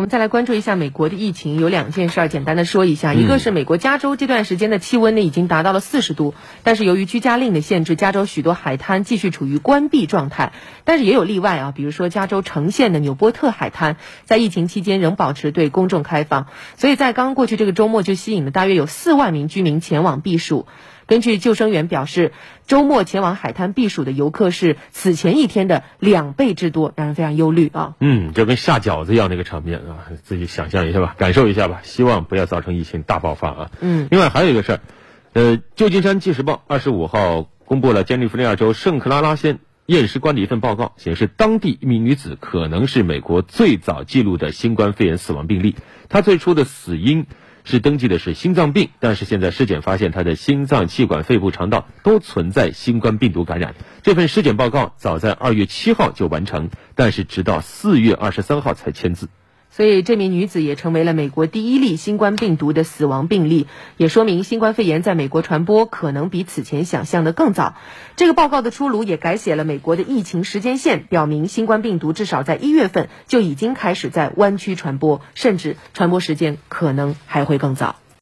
我们再来关注一下美国的疫情，有两件事儿，简单的说一下。一个是美国加州这段时间的气温呢已经达到了四十度，但是由于居家令的限制，加州许多海滩继续处于关闭状态。但是也有例外啊，比如说加州城县的纽波特海滩，在疫情期间仍保持对公众开放，所以在刚过去这个周末就吸引了大约有四万名居民前往避暑。根据救生员表示，周末前往海滩避暑的游客是此前一天的两倍之多，让人非常忧虑啊。嗯，就跟下饺子一样那个场面啊，自己想象一下吧，感受一下吧，希望不要造成疫情大爆发啊。嗯。另外还有一个事儿，呃，旧金山纪时报二十五号公布了加利福尼亚州圣克拉拉县验尸官的一份报告，显示当地一名女子可能是美国最早记录的新冠肺炎死亡病例，她最初的死因。是登记的是心脏病，但是现在尸检发现他的心脏、气管、肺部、肠道都存在新冠病毒感染。这份尸检报告早在二月七号就完成，但是直到四月二十三号才签字。所以，这名女子也成为了美国第一例新冠病毒的死亡病例，也说明新冠肺炎在美国传播可能比此前想象的更早。这个报告的出炉也改写了美国的疫情时间线，表明新冠病毒至少在一月份就已经开始在湾区传播，甚至传播时间可能还会更早。